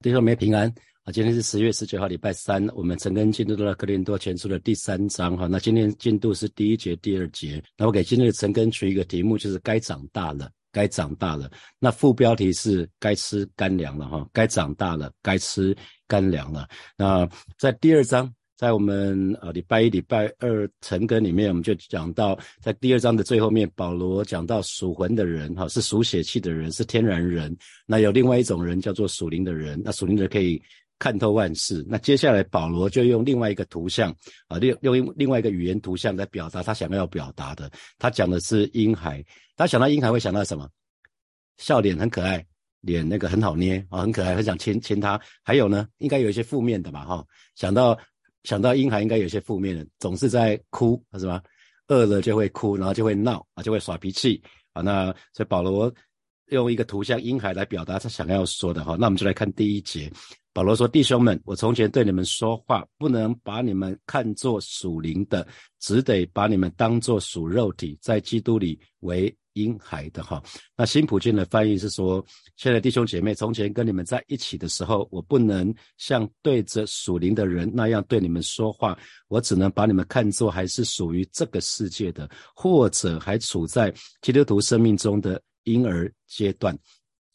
弟兄们平安啊！今天是十月十九号，礼拜三。我们陈根进度到了格林多前书的第三章哈。那今天进度是第一节、第二节。那我给今天的陈根取一个题目，就是该长大了，该长大了。那副标题是该吃干粮了哈，该长大了，该吃干粮了。那在第二章。在我们呃礼拜一、礼拜二晨更里面，我们就讲到，在第二章的最后面，保罗讲到属魂的人，哈，是属血气的人，是天然人。那有另外一种人叫做属灵的人，那属灵的人可以看透万事。那接下来保罗就用另外一个图像，啊，用用另外一个语言图像来表达他想要表达的。他讲的是婴孩，他想到婴孩会想到什么？笑脸很可爱，脸那个很好捏啊，很可爱，很想亲亲他。还有呢，应该有一些负面的吧，哈，想到。想到婴孩应该有些负面的，总是在哭，是吧？饿了就会哭，然后就会闹啊，就会耍脾气啊。那所以保罗用一个图像婴孩来表达他想要说的哈。那我们就来看第一节，保罗说：“弟兄们，我从前对你们说话，不能把你们看作属灵的，只得把你们当作属肉体，在基督里为。”婴孩的哈，那新普京的翻译是说：现在弟兄姐妹，从前跟你们在一起的时候，我不能像对着属灵的人那样对你们说话，我只能把你们看作还是属于这个世界的，或者还处在基督徒生命中的婴儿阶段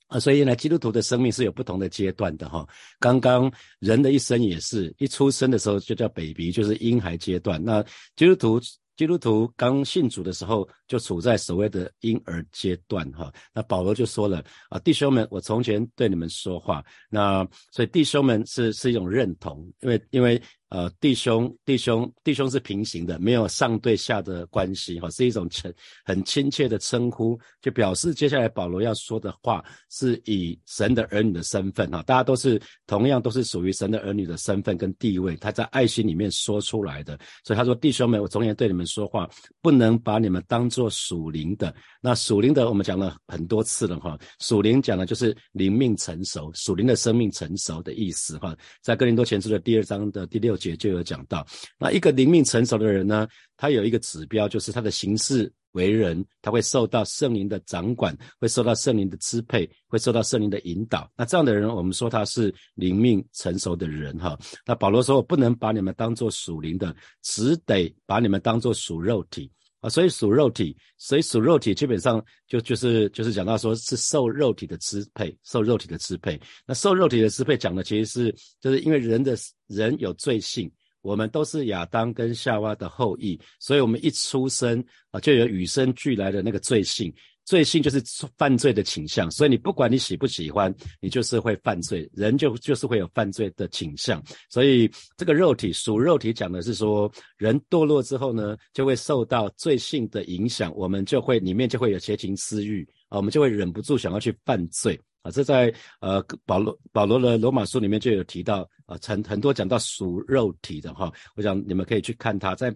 啊。所以呢基督徒的生命是有不同的阶段的哈。刚刚人的一生也是一出生的时候就叫 baby，就是婴孩阶段。那基督徒。基督徒刚信主的时候，就处在所谓的婴儿阶段，哈。那保罗就说了啊，弟兄们，我从前对你们说话，那所以弟兄们是是一种认同，因为因为。呃，弟兄，弟兄，弟兄是平行的，没有上对下的关系，哈，是一种称很亲切的称呼，就表示接下来保罗要说的话是以神的儿女的身份，哈，大家都是同样都是属于神的儿女的身份跟地位，他在爱心里面说出来的，所以他说，弟兄们，我从前对你们说话，不能把你们当做属灵的，那属灵的我们讲了很多次了，哈，属灵讲的就是灵命成熟，属灵的生命成熟的意思，哈，在哥林多前书的第二章的第六。节就有讲到，那一个灵命成熟的人呢，他有一个指标，就是他的行事为人，他会受到圣灵的掌管，会受到圣灵的支配，会受到圣灵的引导。那这样的人，我们说他是灵命成熟的人哈。那保罗说，我不能把你们当做属灵的，只得把你们当做属肉体。啊，所以属肉体，所以属肉体基本上就就是就是讲到说是受肉体的支配，受肉体的支配。那受肉体的支配讲的其实是就是因为人的人有罪性，我们都是亚当跟夏娃的后裔，所以我们一出生啊就有与生俱来的那个罪性。罪性就是犯罪的倾向，所以你不管你喜不喜欢，你就是会犯罪，人就就是会有犯罪的倾向。所以这个肉体属肉体讲的是说，人堕落之后呢，就会受到罪性的影响，我们就会里面就会有邪情私欲啊，我们就会忍不住想要去犯罪啊。这在呃保罗保罗的罗马书里面就有提到啊，很很多讲到属肉体的哈，我想你们可以去看他在。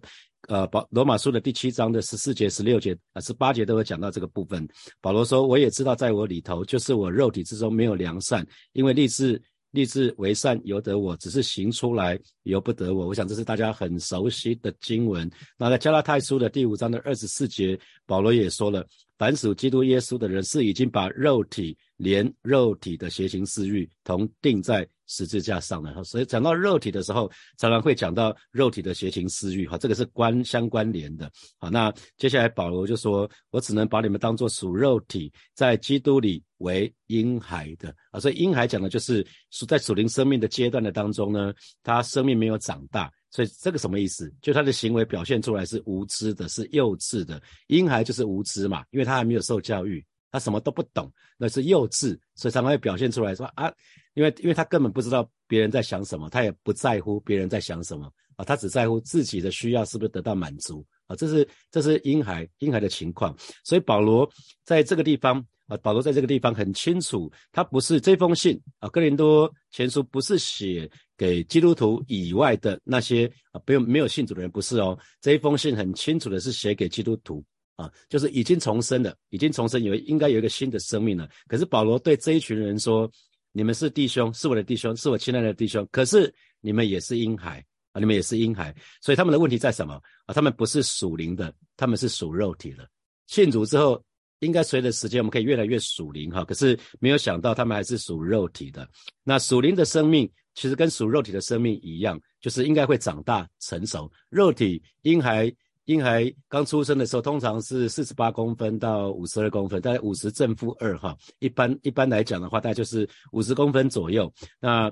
呃，保罗马书的第七章的十四节、十六节啊，十八节都会讲到这个部分。保罗说：“我也知道，在我里头，就是我肉体之中没有良善，因为立志立志为善由得我，只是行出来由不得我。”我想这是大家很熟悉的经文。那在加拉太书的第五章的二十四节，保罗也说了：“凡属基督耶稣的人，是已经把肉体连肉体的邪情私欲同定在。”十字架上了哈，所以讲到肉体的时候，常常会讲到肉体的邪情私欲哈，这个是关相关联的。好，那接下来保罗就说：“我只能把你们当做属肉体，在基督里为婴孩的啊。”所以婴孩讲的就是属在属灵生命的阶段的当中呢，他生命没有长大，所以这个什么意思？就他的行为表现出来是无知的，是幼稚的。婴孩就是无知嘛，因为他还没有受教育，他什么都不懂，那是幼稚，所以常常会表现出来说啊。因为，因为他根本不知道别人在想什么，他也不在乎别人在想什么啊，他只在乎自己的需要是不是得到满足啊，这是这是婴孩婴孩的情况。所以保罗在这个地方啊，保罗在这个地方很清楚，他不是这封信啊，哥林多前书不是写给基督徒以外的那些啊，不用没有信主的人，不是哦，这一封信很清楚的是写给基督徒啊，就是已经重生了，已经重生有应该有一个新的生命了。可是保罗对这一群人说。你们是弟兄，是我的弟兄，是我亲爱的弟兄。可是你们也是婴孩啊，你们也是婴孩。所以他们的问题在什么啊？他们不是属灵的，他们是属肉体的。信主之后应该随着时间我们可以越来越属灵哈，可是没有想到他们还是属肉体的。那属灵的生命其实跟属肉体的生命一样，就是应该会长大成熟。肉体婴孩婴孩刚出生的时候，通常是四十八公分到五十二公分，大概五十正负二哈。一般一般来讲的话，大概就是五十公分左右。那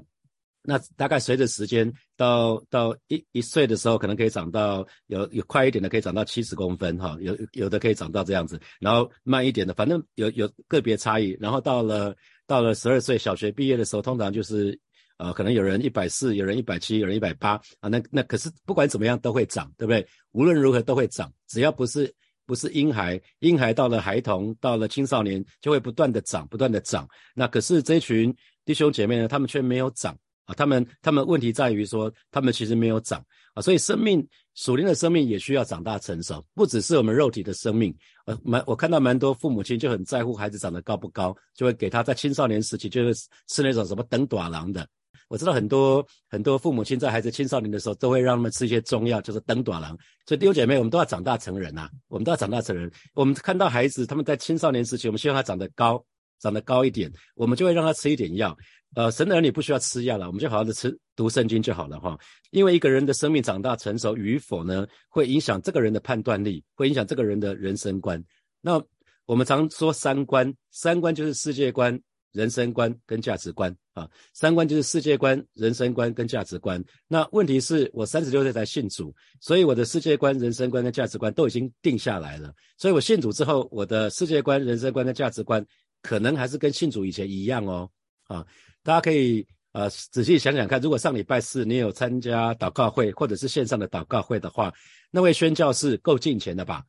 那大概随着时间到到一一岁的时候，可能可以长到有有快一点的可以长到七十公分哈，有有的可以长到这样子，然后慢一点的，反正有有个别差异。然后到了到了十二岁小学毕业的时候，通常就是呃可能有人一百四，有人一百七，有人一百八啊，那那可是不管怎么样都会长，对不对？无论如何都会长，只要不是不是婴孩，婴孩到了孩童，到了青少年就会不断的长，不断的长。那可是这群弟兄姐妹呢，他们却没有长。啊，他们他们问题在于说，他们其实没有长啊，所以生命属灵的生命也需要长大成熟，不只是我们肉体的生命。呃，蛮我看到蛮多父母亲就很在乎孩子长得高不高，就会给他在青少年时期就是吃那种什么等短郎的。我知道很多很多父母亲在孩子青少年的时候都会让他们吃一些中药，就是登短郎。所以弟兄姐妹，我们都要长大成人呐，我们都要长大成人。我们看到孩子他们在青少年时期，我们希望他长得高，长得高一点，我们就会让他吃一点药。呃，神的儿女不需要吃药了，我们就好好的吃读圣经就好了哈。因为一个人的生命长大成熟与否呢，会影响这个人的判断力，会影响这个人的人生观。那我们常说三观，三观就是世界观、人生观跟价值观啊。三观就是世界观、人生观跟价值观。那问题是我三十六岁才信主，所以我的世界观、人生观跟价值观都已经定下来了。所以我信主之后，我的世界观、人生观跟价值观可能还是跟信主以前一样哦啊。大家可以呃仔细想想看，如果上礼拜四你有参加祷告会，或者是线上的祷告会的话，那位宣教士够敬虔的吧？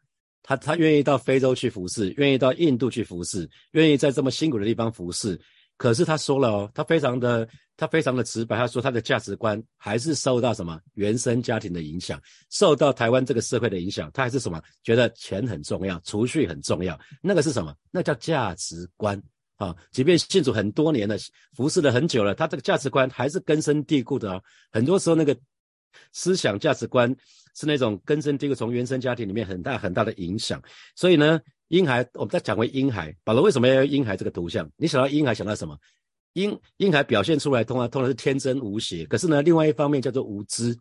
他他愿意到非洲去服侍，愿意到印度去服侍，愿意在这么辛苦的地方服侍。可是他说了哦，他非常的他非常的直白，他说他的价值观还是受到什么原生家庭的影响，受到台湾这个社会的影响，他还是什么觉得钱很重要，储蓄很重要，那个是什么？那叫价值观。啊，即便信主很多年了，服侍了很久了，他这个价值观还是根深蒂固的哦。很多时候，那个思想价值观是那种根深蒂固，从原生家庭里面很大很大的影响。所以呢，婴孩，我们再讲回婴孩，保罗为什么要用婴孩这个图像？你想到婴孩，想到什么？婴婴孩表现出来，通常通常是天真无邪。可是呢，另外一方面叫做无知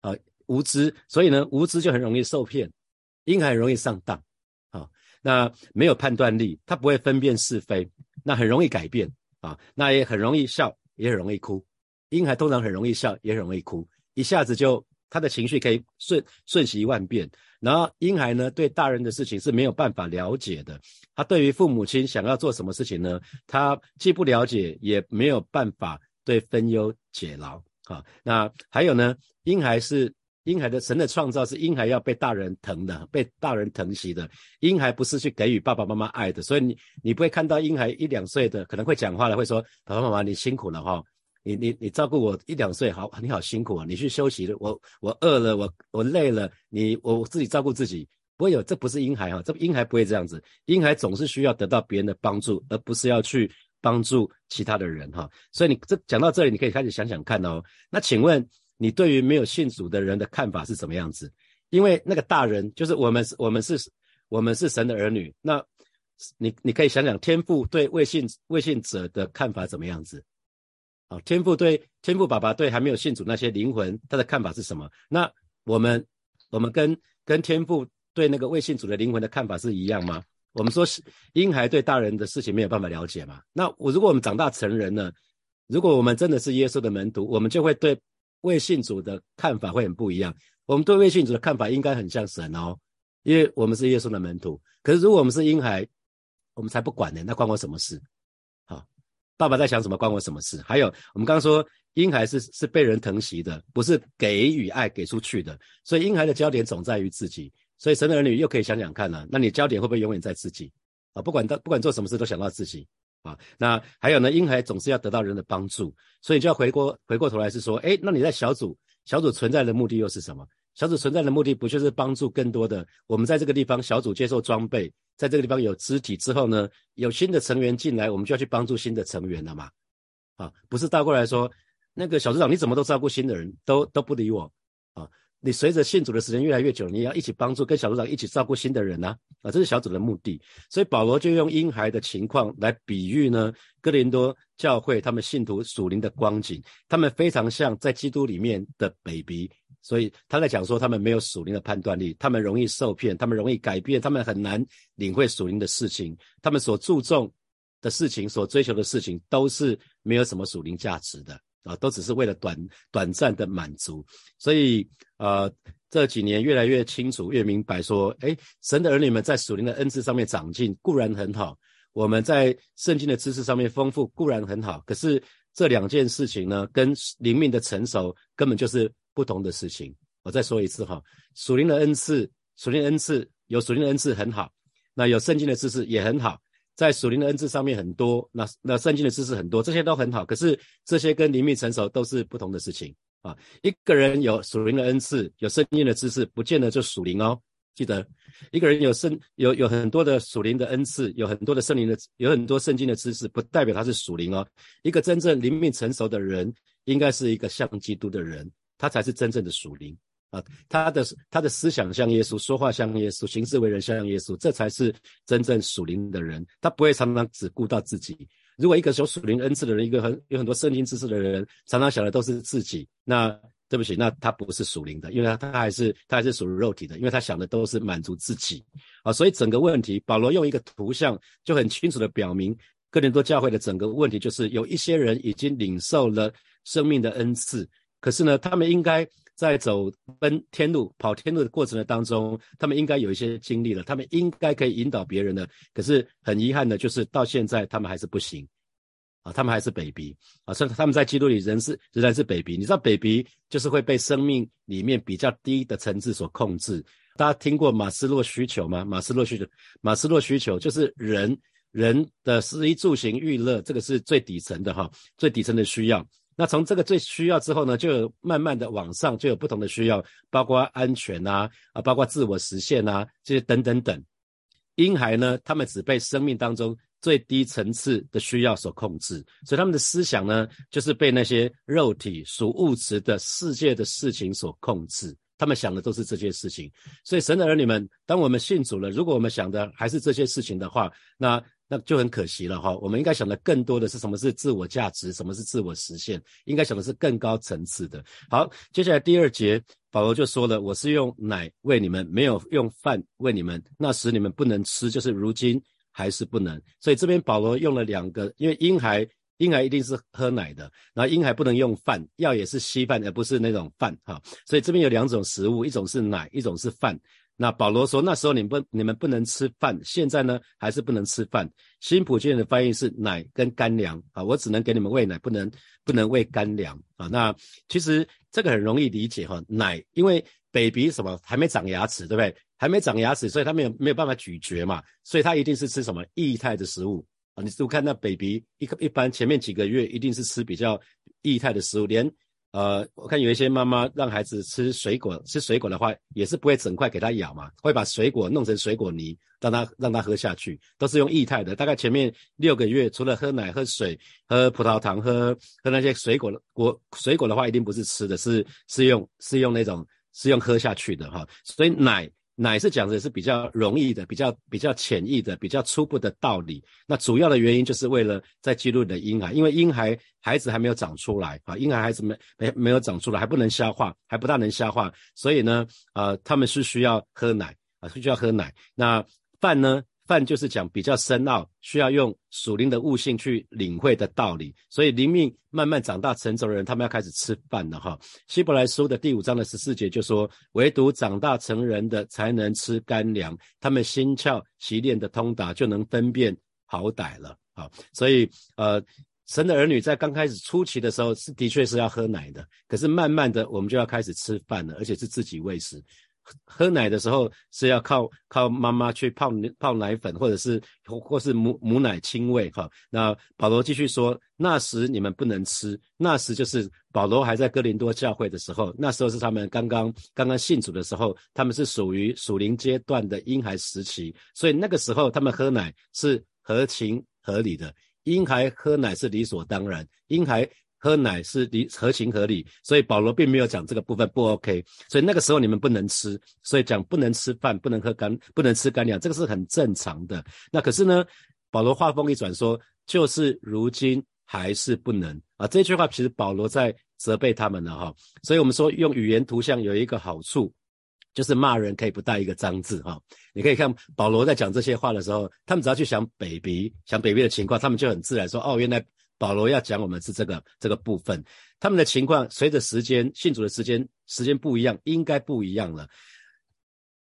啊，无知。所以呢，无知就很容易受骗，婴孩很容易上当。啊那没有判断力，他不会分辨是非，那很容易改变啊，那也很容易笑，也很容易哭。婴孩通常很容易笑，也很容易哭，一下子就他的情绪可以瞬瞬息万变。然后婴孩呢，对大人的事情是没有办法了解的，他对于父母亲想要做什么事情呢，他既不了解，也没有办法对分忧解劳啊。那还有呢，婴孩是。婴孩的神的创造是婴孩要被大人疼的，被大人疼惜的。婴孩不是去给予爸爸妈妈爱的，所以你你不会看到婴孩一两岁的可能会讲话了，会说爸爸妈妈你辛苦了哈，你你你照顾我一两岁好，你好辛苦啊，你去休息了，我我饿了，我我累了，你我自己照顾自己，不会有，这不是婴孩哈，这婴孩不会这样子，婴孩总是需要得到别人的帮助，而不是要去帮助其他的人哈。所以你这讲到这里，你可以开始想想看哦。那请问？你对于没有信主的人的看法是怎么样子？因为那个大人就是我们，我们是，我们是神的儿女。那，你你可以想想，天父对未信未信者的看法怎么样子？啊，天父对天父爸爸对还没有信主那些灵魂，他的看法是什么？那我们我们跟跟天父对那个未信主的灵魂的看法是一样吗？我们说是婴孩对大人的事情没有办法了解嘛？那我如果我们长大成人了，如果我们真的是耶稣的门徒，我们就会对。未信主的看法会很不一样。我们对未信主的看法应该很像神哦，因为我们是耶稣的门徒。可是如果我们是婴孩，我们才不管呢，那关我什么事？爸爸在想什么，关我什么事？还有，我们刚刚说婴孩是是被人疼惜的，不是给予爱给出去的。所以婴孩的焦点总在于自己。所以神的儿女又可以想想看了，那你焦点会不会永远在自己？啊，不管到不管做什么事都想到自己。啊，那还有呢？婴孩总是要得到人的帮助，所以就要回过回过头来是说，哎，那你在小组小组存在的目的又是什么？小组存在的目的不就是帮助更多的我们在这个地方小组接受装备，在这个地方有肢体之后呢，有新的成员进来，我们就要去帮助新的成员了嘛？啊，不是倒过来说，那个小组长你怎么都照顾新的人，都都不理我啊？你随着信主的时间越来越久，你要一起帮助跟小组长一起照顾新的人呐，啊，这是小组的目的。所以保罗就用婴孩的情况来比喻呢，哥林多教会他们信徒属灵的光景，他们非常像在基督里面的 baby。所以他在讲说，他们没有属灵的判断力，他们容易受骗，他们容易改变，他们很难领会属灵的事情，他们所注重的事情、所追求的事情，都是没有什么属灵价值的。啊，都只是为了短短暂的满足，所以呃这几年越来越清楚、越明白，说，哎，神的儿女们在属灵的恩赐上面长进固然很好，我们在圣经的知识上面丰富固然很好，可是这两件事情呢，跟灵命的成熟根本就是不同的事情。我再说一次哈，属灵的恩赐，属灵恩赐有属灵的恩赐很好，那有圣经的知识也很好。在属灵的恩赐上面很多，那那圣经的知识很多，这些都很好。可是这些跟灵命成熟都是不同的事情啊。一个人有属灵的恩赐，有圣经的知识，不见得就属灵哦。记得，一个人有圣有有很多的属灵的恩赐，有很多的圣灵的，有很多圣经的知识，不代表他是属灵哦。一个真正灵命成熟的人，应该是一个像基督的人，他才是真正的属灵。啊，他的他的思想像耶稣，说话像耶稣，行事为人像耶稣，这才是真正属灵的人。他不会常常只顾到自己。如果一个有属灵恩赐的人，一个很有很多圣经知识的人，常常想的都是自己，那对不起，那他不是属灵的，因为他他还是他还是属于肉体的，因为他想的都是满足自己。啊，所以整个问题，保罗用一个图像就很清楚的表明，哥林多教会的整个问题就是有一些人已经领受了生命的恩赐，可是呢，他们应该。在走奔天路、跑天路的过程的当中，他们应该有一些经历了，他们应该可以引导别人的。可是很遗憾的，就是到现在他们还是不行啊，他们还是 baby 啊，所以他们在基督里仍是仍然是 baby。你知道 baby 就是会被生命里面比较低的层次所控制。大家听过马斯洛需求吗？马斯洛需求，马斯洛需求就是人人的食衣住行娱乐，这个是最底层的哈，最底层的需要。那从这个最需要之后呢，就有慢慢的往上就有不同的需要，包括安全啊，啊，包括自我实现啊，这些等等等。婴孩呢，他们只被生命当中最低层次的需要所控制，所以他们的思想呢，就是被那些肉体属物质的世界的事情所控制。他们想的都是这些事情。所以神的儿女们，当我们信主了，如果我们想的还是这些事情的话，那。那就很可惜了哈，我们应该想的更多的是什么是自我价值，什么是自我实现，应该想的是更高层次的。好，接下来第二节，保罗就说了，我是用奶喂你们，没有用饭喂你们，那时你们不能吃，就是如今还是不能。所以这边保罗用了两个，因为婴孩婴孩一定是喝奶的，然后婴孩不能用饭，药也是稀饭，而不是那种饭哈。所以这边有两种食物，一种是奶，一种是饭。那保罗说，那时候你们不你们不能吃饭，现在呢还是不能吃饭。新普京的翻译是奶跟干粮啊，我只能给你们喂奶，不能不能喂干粮啊。那其实这个很容易理解哈，奶因为 baby 什么还没长牙齿，对不对？还没长牙齿，所以他没有没有办法咀嚼嘛，所以他一定是吃什么液态的食物啊。你是看那 baby 一一般前面几个月一定是吃比较液态的食物，连。呃，我看有一些妈妈让孩子吃水果，吃水果的话，也是不会整块给他咬嘛，会把水果弄成水果泥，让他让他喝下去，都是用液态的。大概前面六个月，除了喝奶、喝水、喝葡萄糖、喝喝那些水果果水果的话，一定不是吃的，是是用是用那种是用喝下去的哈。所以奶。奶是讲的也是比较容易的、比较比较浅易的、比较初步的道理。那主要的原因就是为了在记录你的婴孩，因为婴孩孩子还没有长出来啊，婴孩孩子没没没有长出来，还不能消化，还不大能消化，所以呢，呃，他们是需要喝奶啊，是需要喝奶。那饭呢？饭就是讲比较深奥，需要用属灵的悟性去领会的道理，所以灵命慢慢长大成熟的人，他们要开始吃饭了哈。希伯来书的第五章的十四节就说，唯独长大成人的才能吃干粮，他们心窍习练的通达，就能分辨好歹了啊。所以呃，神的儿女在刚开始初期的时候是的确是要喝奶的，可是慢慢的我们就要开始吃饭了，而且是自己喂食。喝奶的时候是要靠靠妈妈去泡泡奶粉，或者是或是母母奶亲喂哈。那保罗继续说，那时你们不能吃，那时就是保罗还在哥林多教会的时候，那时候是他们刚刚刚刚信主的时候，他们是属于属灵阶段的婴孩时期，所以那个时候他们喝奶是合情合理的，婴孩喝奶是理所当然，婴孩。喝奶是理合情合理，所以保罗并没有讲这个部分不 OK。所以那个时候你们不能吃，所以讲不能吃饭，不能喝干，不能吃干粮，这个是很正常的。那可是呢，保罗话锋一转说，就是如今还是不能啊。这句话其实保罗在责备他们了哈。所以我们说用语言图像有一个好处。就是骂人可以不带一个脏字哈，你可以看保罗在讲这些话的时候，他们只要去想 baby，想 baby 的情况，他们就很自然说，哦，原来保罗要讲我们是这个这个部分。他们的情况随着时间信主的时间时间不一样，应该不一样了。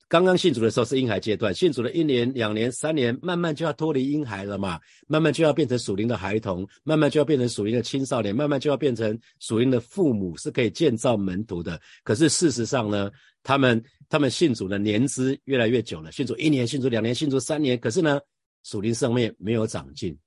刚刚信主的时候是婴孩阶段，信主了一年、两年、三年，慢慢就要脱离婴孩了嘛，慢慢就要变成属灵的孩童，慢慢就要变成属灵的青少年，慢慢就要变成属灵的父母，是可以建造门徒的。可是事实上呢，他们他们信主的年资越来越久了，信主一年、信主两年、信主三年，可是呢，属灵上面没有长进。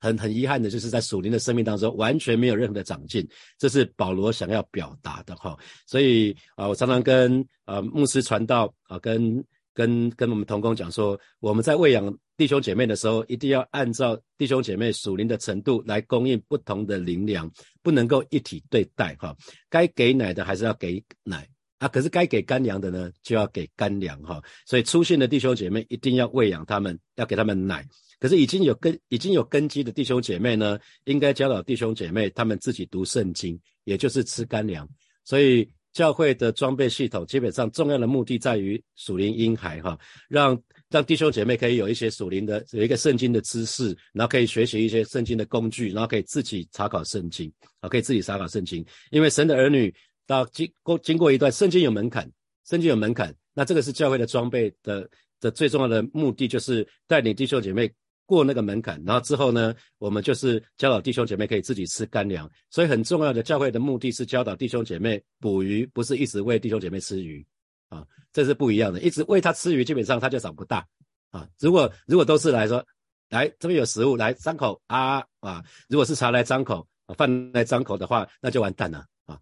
很很遗憾的就是在属灵的生命当中完全没有任何的长进，这是保罗想要表达的哈。所以啊，我常常跟呃牧师传道啊，跟跟跟我们同工讲说，我们在喂养弟兄姐妹的时候，一定要按照弟兄姐妹属灵的程度来供应不同的灵粮，不能够一体对待哈。该给奶的还是要给奶啊，可是该给干粮的呢，就要给干粮哈。所以出现的弟兄姐妹一定要喂养他们，要给他们奶。可是已经有根已经有根基的弟兄姐妹呢，应该教导弟兄姐妹他们自己读圣经，也就是吃干粮。所以教会的装备系统基本上重要的目的在于属灵婴孩哈，让让弟兄姐妹可以有一些属灵的有一个圣经的知识，然后可以学习一些圣经的工具，然后可以自己查考圣经啊，可以自己查考圣经。因为神的儿女到经过经过一段圣经有门槛，圣经有门槛，那这个是教会的装备的的最重要的目的，就是带领弟兄姐妹。过那个门槛，然后之后呢，我们就是教导弟兄姐妹可以自己吃干粮。所以很重要的教会的目的是教导弟兄姐妹捕鱼，不是一直喂弟兄姐妹吃鱼啊，这是不一样的。一直喂他吃鱼，基本上他就长不大啊。如果如果都是来说，来这边有食物来张口啊啊，如果是茶来张口，饭来张口的话，那就完蛋了。啊，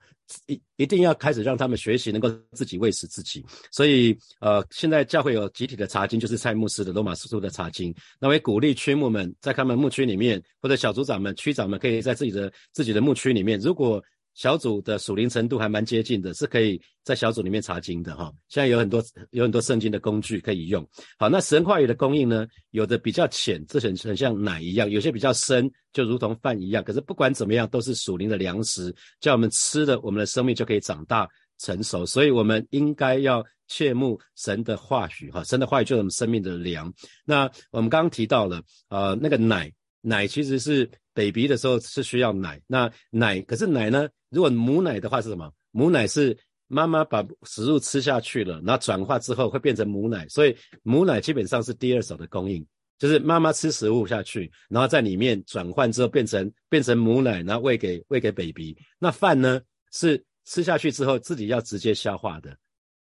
一一定要开始让他们学习，能够自己喂食自己。所以，呃，现在教会有集体的查经，就是蔡牧师的罗马书的查经。那我鼓励区牧们在他们牧区里面，或者小组长们、区长们，可以在自己的自己的牧区里面，如果小组的属灵程度还蛮接近的，是可以在小组里面查经的哈。现在有很多有很多圣经的工具可以用。好，那神话语的供应呢？有的比较浅，这很很像奶一样；有些比较深，就如同饭一样。可是不管怎么样，都是属灵的粮食，叫我们吃的，我们的生命就可以长大成熟。所以我们应该要切慕神的话语哈。神的话语就是我们生命的粮。那我们刚刚提到了呃，那个奶奶其实是 baby 的时候是需要奶，那奶可是奶呢？如果母奶的话是什么？母奶是妈妈把食物吃下去了，然后转化之后会变成母奶，所以母奶基本上是第二手的供应，就是妈妈吃食物下去，然后在里面转换之后变成变成母奶，然后喂给喂给 baby。那饭呢是吃下去之后自己要直接消化的，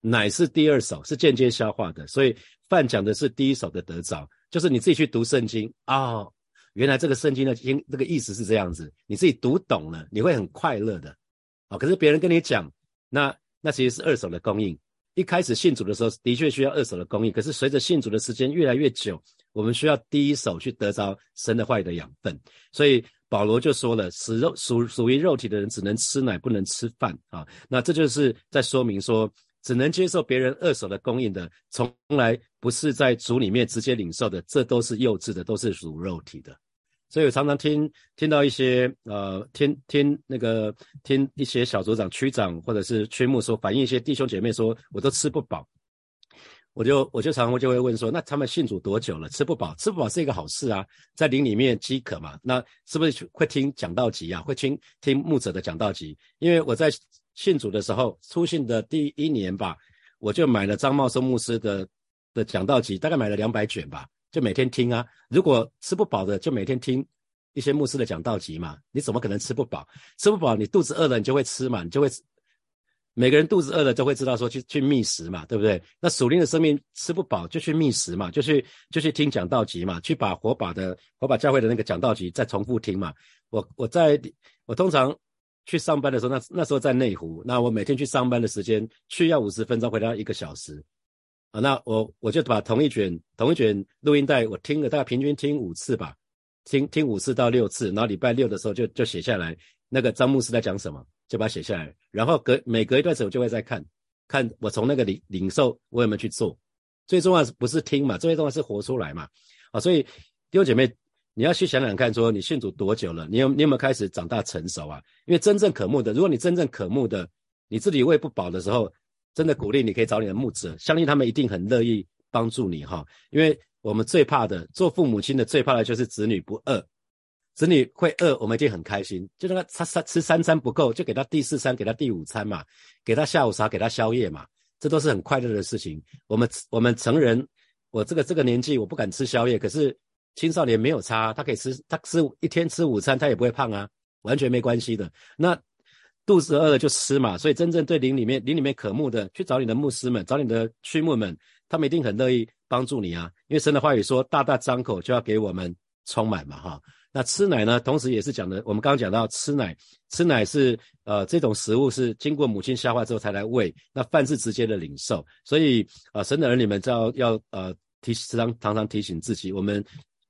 奶是第二手，是间接消化的，所以饭讲的是第一手的得着，就是你自己去读圣经啊。原来这个圣经的经这个意思是这样子，你自己读懂了，你会很快乐的，啊！可是别人跟你讲，那那其实是二手的供应。一开始信主的时候，的确需要二手的供应，可是随着信主的时间越来越久，我们需要第一手去得着神的话语的养分。所以保罗就说了，使肉属属于肉体的人只能吃奶，不能吃饭啊。那这就是在说明说，只能接受别人二手的供应的，从来不是在主里面直接领受的，这都是幼稚的，都是属肉体的。所以我常常听听到一些呃，听听那个听一些小组长、区长或者是区牧说，反映一些弟兄姐妹说，我都吃不饱，我就我就常常就会问说，那他们信主多久了？吃不饱，吃不饱是一个好事啊，在灵里面饥渴嘛，那是不是会听讲道集啊？会听听牧者的讲道集？因为我在信主的时候，初信的第一年吧，我就买了张茂生牧师的的讲道集，大概买了两百卷吧。就每天听啊，如果吃不饱的，就每天听一些牧师的讲道集嘛。你怎么可能吃不饱？吃不饱，你肚子饿了，你就会吃嘛，你就会。每个人肚子饿了都会知道说去去觅食嘛，对不对？那属灵的生命吃不饱就去觅食嘛，就去就去听讲道集嘛，去把火把的火把教会的那个讲道集再重复听嘛。我我在我通常去上班的时候，那那时候在内湖，那我每天去上班的时间去要五十分钟，回到一个小时。啊，那我我就把同一卷同一卷录音带，我听了大概平均听五次吧，听听五次到六次，然后礼拜六的时候就就写下来。那个张牧师在讲什么，就把它写下来，然后隔每隔一段时间我就会再看，看我从那个领领受我有没有去做。最重要是不是听嘛？最重要是活出来嘛？啊，所以弟兄姐妹，你要去想想看，说你信主多久了？你有你有没有开始长大成熟啊？因为真正渴慕的，如果你真正渴慕的，你自己喂不饱的时候，真的鼓励你可以找你的牧者，相信他们一定很乐意帮助你哈。因为我们最怕的，做父母亲的最怕的就是子女不饿，子女会饿，我们一定很开心，就让他他三吃三餐不够，就给他第四餐，给他第五餐嘛，给他下午茶，给他宵夜嘛。这都是很快乐的事情。我们我们成人，我这个这个年纪，我不敢吃宵夜。可是青少年没有差，他可以吃，他吃一天吃午餐，他也不会胖啊，完全没关系的。那肚子饿了就吃嘛。所以真正对灵里面灵里面渴慕的，去找你的牧师们，找你的区牧们，他们一定很乐意帮助你啊。因为神的话语说，大大张口就要给我们充满嘛，哈。那吃奶呢？同时也是讲的，我们刚刚讲到吃奶，吃奶是呃这种食物是经过母亲消化之后才来喂，那饭是直接的领受，所以啊神的儿女们要要呃提时常常常提醒自己，我们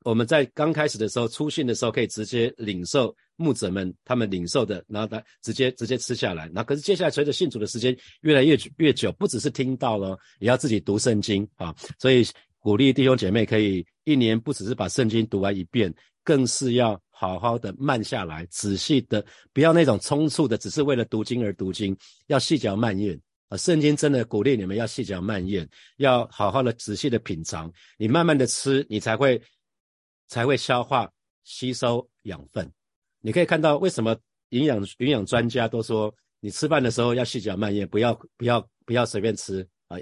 我们在刚开始的时候出信的时候可以直接领受牧者们他们领受的，然后他直接直接吃下来，那可是接下来随着信主的时间越来越越久，不只是听到了，也要自己读圣经啊，所以鼓励弟兄姐妹可以一年不只是把圣经读完一遍。更是要好好的慢下来，仔细的，不要那种匆促的，只是为了读经而读经，要细嚼慢咽啊！圣经真的鼓励你们要细嚼慢咽，要好好的仔细的品尝，你慢慢的吃，你才会才会消化吸收养分。你可以看到为什么营养营养专家都说，你吃饭的时候要细嚼慢咽，不要不要不要随便吃啊！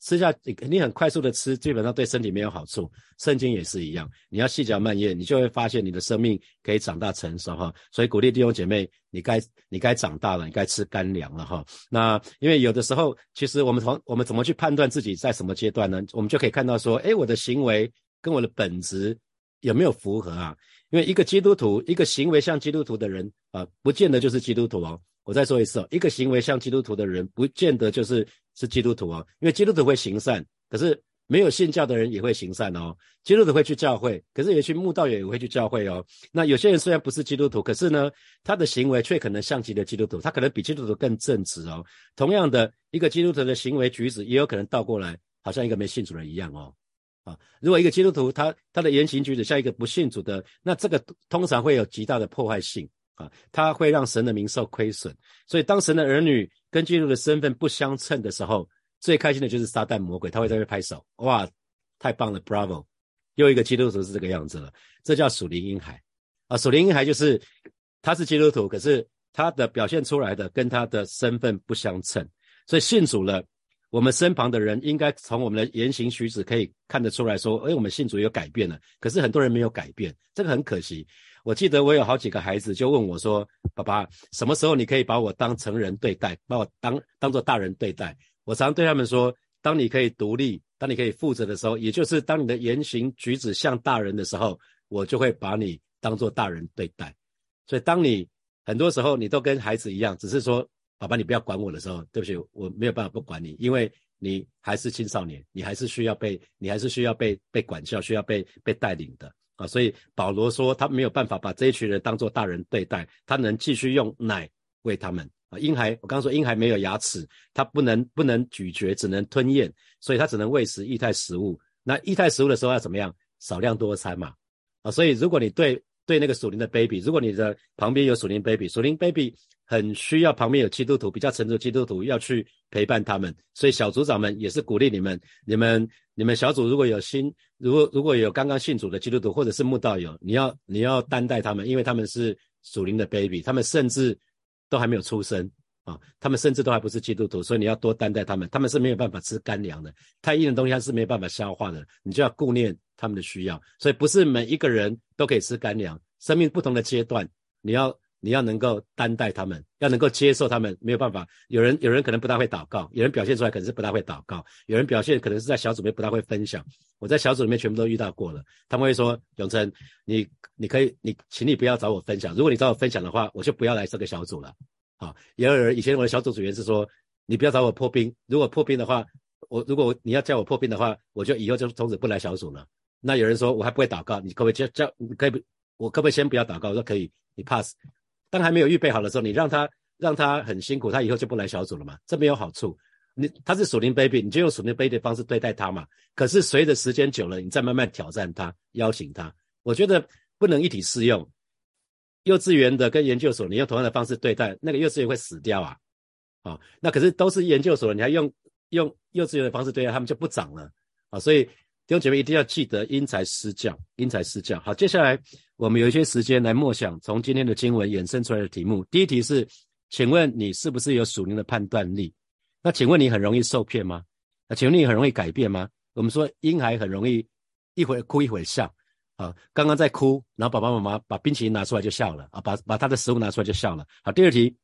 吃下你肯定很快速的吃，基本上对身体没有好处。圣经也是一样，你要细嚼慢咽，你就会发现你的生命可以长大成熟哈。所以鼓励弟兄姐妹，你该你该长大了，你该吃干粮了哈。那因为有的时候，其实我们从我们怎么去判断自己在什么阶段呢？我们就可以看到说，哎，我的行为跟我的本质有没有符合啊？因为一个基督徒，一个行为像基督徒的人啊，不见得就是基督徒哦。我再说一次哦，一个行为像基督徒的人，不见得就是是基督徒哦。因为基督徒会行善，可是没有信教的人也会行善哦。基督徒会去教会，可是也去慕道也会去教会哦。那有些人虽然不是基督徒，可是呢，他的行为却可能像极了基督徒，他可能比基督徒更正直哦。同样的，一个基督徒的行为举止，也有可能倒过来，好像一个没信主人一样哦。啊，如果一个基督徒他他的言行举止像一个不信主的，那这个通常会有极大的破坏性。啊，他会让神的名受亏损，所以当神的儿女跟基督的身份不相称的时候，最开心的就是撒旦魔鬼，他会在这拍手，哇，太棒了，Bravo，又一个基督徒是这个样子了，这叫属灵婴孩。啊，属灵婴孩就是他是基督徒，可是他的表现出来的跟他的身份不相称，所以信主了，我们身旁的人应该从我们的言行举止可以看得出来说，哎，我们信主有改变了，可是很多人没有改变，这个很可惜。我记得我有好几个孩子就问我说：“爸爸，什么时候你可以把我当成人对待，把我当当做大人对待？”我常对他们说：“当你可以独立，当你可以负责的时候，也就是当你的言行举止像大人的时候，我就会把你当做大人对待。所以，当你很多时候你都跟孩子一样，只是说爸爸你不要管我的时候，对不起，我没有办法不管你，因为你还是青少年，你还是需要被，你还是需要被被管教，需要被被带领的。”啊，所以保罗说他没有办法把这一群人当做大人对待，他能继续用奶喂他们啊。婴孩，我刚刚说婴孩没有牙齿，他不能不能咀嚼，只能吞咽，所以他只能喂食液态食物。那液态食物的时候要怎么样？少量多餐嘛。啊，所以如果你对对那个属灵的 baby，如果你的旁边有属灵 baby，属灵 baby 很需要旁边有基督徒比较成熟基督徒要去陪伴他们，所以小组长们也是鼓励你们，你们你们小组如果有新，如果如果有刚刚信主的基督徒或者是慕道友，你要你要担待他们，因为他们是属灵的 baby，他们甚至都还没有出生啊，他们甚至都还不是基督徒，所以你要多担待他们，他们是没有办法吃干粮的，太硬的东西他是没有办法消化的，你就要顾念他们的需要，所以不是每一个人都可以吃干粮。生命不同的阶段，你要你要能够担待他们，要能够接受他们，没有办法。有人有人可能不大会祷告，有人表现出来可能是不大会祷告，有人表现可能是在小组里面不大会分享。我在小组里面全部都遇到过了，他们会说：“永成，你你可以，你请你不要找我分享。如果你找我分享的话，我就不要来这个小组了。”好，也有人以前我的小组组员是说：“你不要找我破冰，如果破冰的话，我如果你要叫我破冰的话，我就以后就从此不来小组了。”那有人说我还不会祷告，你可不可以叫叫？你可以不？我可不可以先不要祷告？我说可以，你 pass。当还没有预备好的时候，你让他让他很辛苦，他以后就不来小组了嘛？这没有好处。你他是属灵 baby，你就用属灵 baby 的方式对待他嘛。可是随着时间久了，你再慢慢挑战他，邀请他。我觉得不能一体适用。幼稚园的跟研究所，你用同样的方式对待，那个幼稚园会死掉啊！啊，那可是都是研究所，你还用用幼稚园的方式对待他们就不长了啊！所以弟兄姐妹一定要记得因材施教，因材施教。好，接下来我们有一些时间来默想从今天的经文衍生出来的题目。第一题是，请问你是不是有属灵的判断力？那请问你很容易受骗吗？那请问你很容易改变吗？我们说婴孩很容易一会哭一会笑，啊，刚刚在哭，然后爸爸妈妈把冰淇淋拿出来就笑了，啊，把把他的食物拿出来就笑了。好，第二题，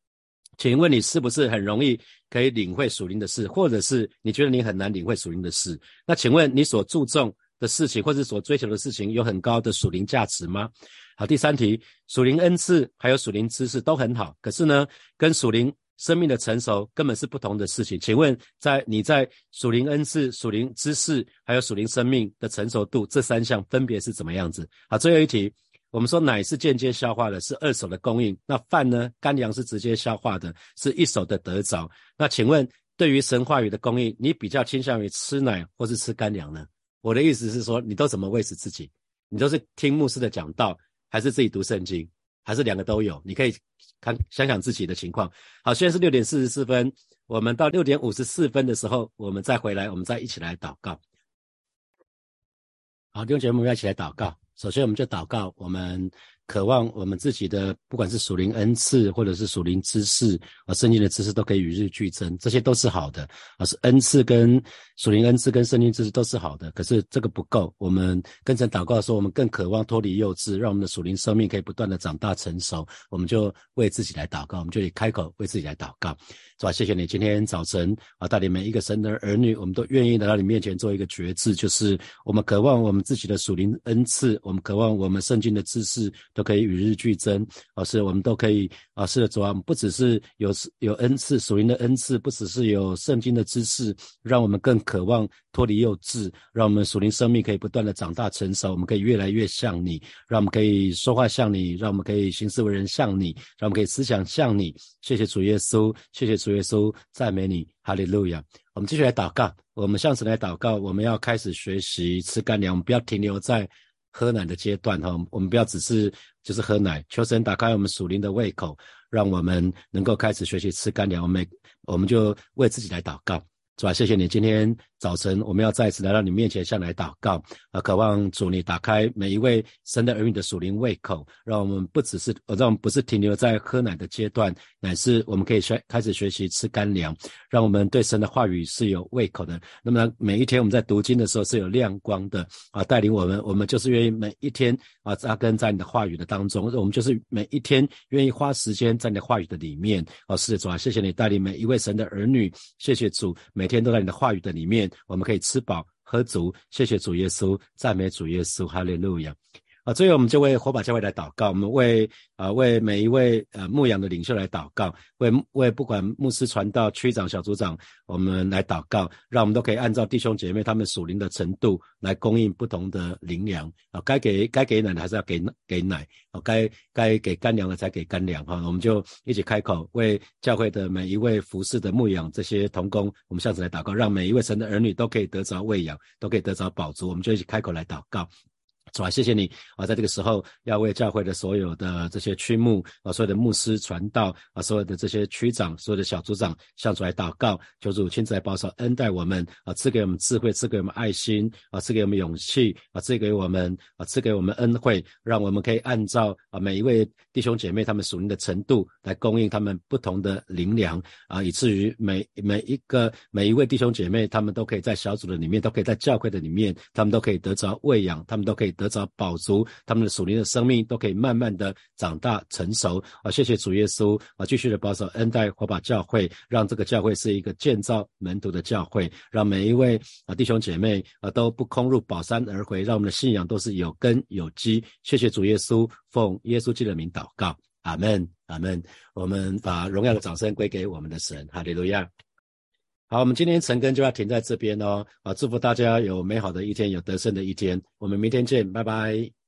请问你是不是很容易可以领会属灵的事，或者是你觉得你很难领会属灵的事？那请问你所注重的事情，或者所追求的事情，有很高的属灵价值吗？好，第三题，属灵恩赐还有属灵知识都很好，可是呢，跟属灵生命的成熟根本是不同的事情。请问，在你在属灵恩赐、属灵知识，还有属灵生命的成熟度这三项分别是怎么样子？好，最后一题，我们说奶是间接消化的，是二手的供应。那饭呢？干粮是直接消化的，是一手的得着。那请问，对于神话语的供应，你比较倾向于吃奶或是吃干粮呢？我的意思是说，你都怎么喂食自己？你都是听牧师的讲道，还是自己读圣经？还是两个都有，你可以看想想自己的情况。好，现在是六点四十四分，我们到六点五十四分的时候，我们再回来，我们再一起来祷告。好，弟兄姐妹们，要一起来祷告。首先，我们就祷告，我们。渴望我们自己的，不管是属灵恩赐，或者是属灵知识啊，圣经的知识都可以与日俱增，这些都是好的啊。是恩赐跟属灵恩赐跟圣经知识都是好的，可是这个不够。我们跟神祷告说，我们更渴望脱离幼稚，让我们的属灵生命可以不断的长大成熟。我们就为自己来祷告，我们就以开口为自己来祷告，是吧？谢谢你今天早晨啊，带领每一个神的儿女，我们都愿意来到你面前做一个决志，就是我们渴望我们自己的属灵恩赐，我们渴望我们圣经的知识。都可以与日俱增，啊，是我们都可以啊，是的，主啊，不只是有有恩赐属灵的恩赐，不只是有圣经的知识，让我们更渴望脱离幼稚，让我们属灵生命可以不断的长大成熟，我们可以越来越像你，让我们可以说话像你，让我们可以行事为人像你，让我们可以思想像你。谢谢主耶稣，谢谢主耶稣，赞美你，哈利路亚。我们继续来祷告，我们向神来祷告，我们要开始学习吃干粮，我们不要停留在。喝奶的阶段哈，我们不要只是就是喝奶，求神打开我们属灵的胃口，让我们能够开始学习吃干粮。我们我们就为自己来祷告。主啊，谢谢你！今天早晨我们要再次来到你面前，向来祷告啊，渴望主你打开每一位神的儿女的属灵胃口，让我们不只是，让我们不是停留在喝奶的阶段，乃是我们可以学开始学习吃干粮，让我们对神的话语是有胃口的。那么每一天我们在读经的时候是有亮光的啊，带领我们，我们就是愿意每一天啊扎根在你的话语的当中，我们就是每一天愿意花时间在你的话语的里面啊。是的，主啊，谢谢你带领每一位神的儿女，谢谢主每。每天都在你的话语的里面，我们可以吃饱喝足。谢谢主耶稣，赞美主耶稣，哈利路亚。啊，最后我们就为火把教会来祷告，我们为啊为每一位呃牧养的领袖来祷告，为为不管牧师传道、区长、小组长，我们来祷告，让我们都可以按照弟兄姐妹他们属灵的程度来供应不同的灵粮啊，该给该给奶的还是要给给奶啊，该该给干粮的才给干粮哈，我们就一起开口为教会的每一位服侍的牧养这些同工，我们下次来祷告，让每一位神的儿女都可以得着喂养，都可以得着宝足，我们就一起开口来祷告。主啊，谢谢你啊，在这个时候要为教会的所有的这些区牧啊，所有的牧师传道啊，所有的这些区长、所有的小组长向主来祷告，求主亲自来保守恩待我们啊，赐给我们智慧，赐给我们爱心啊，赐给我们勇气啊，赐给我们啊，赐给我们恩惠，让我们可以按照啊每一位弟兄姐妹他们属灵的程度来供应他们不同的灵粮啊，以至于每每一个每一位弟兄姐妹他们都可以在小组的里面，都可以在教会的里面，他们都可以得着喂养，他们都可以得。得着饱足，他们的属灵的生命都可以慢慢的长大成熟啊！谢谢主耶稣啊！继续的保守恩待火把教会，让这个教会是一个建造门徒的教会，让每一位啊弟兄姐妹啊都不空入宝山而回，让我们的信仰都是有根有基。谢谢主耶稣，奉耶稣基督的名祷告，阿门，阿门。我们把荣耀的掌声归给我们的神，哈利路亚。好，我们今天晨更就要停在这边哦。啊，祝福大家有美好的一天，有得胜的一天。我们明天见，拜拜。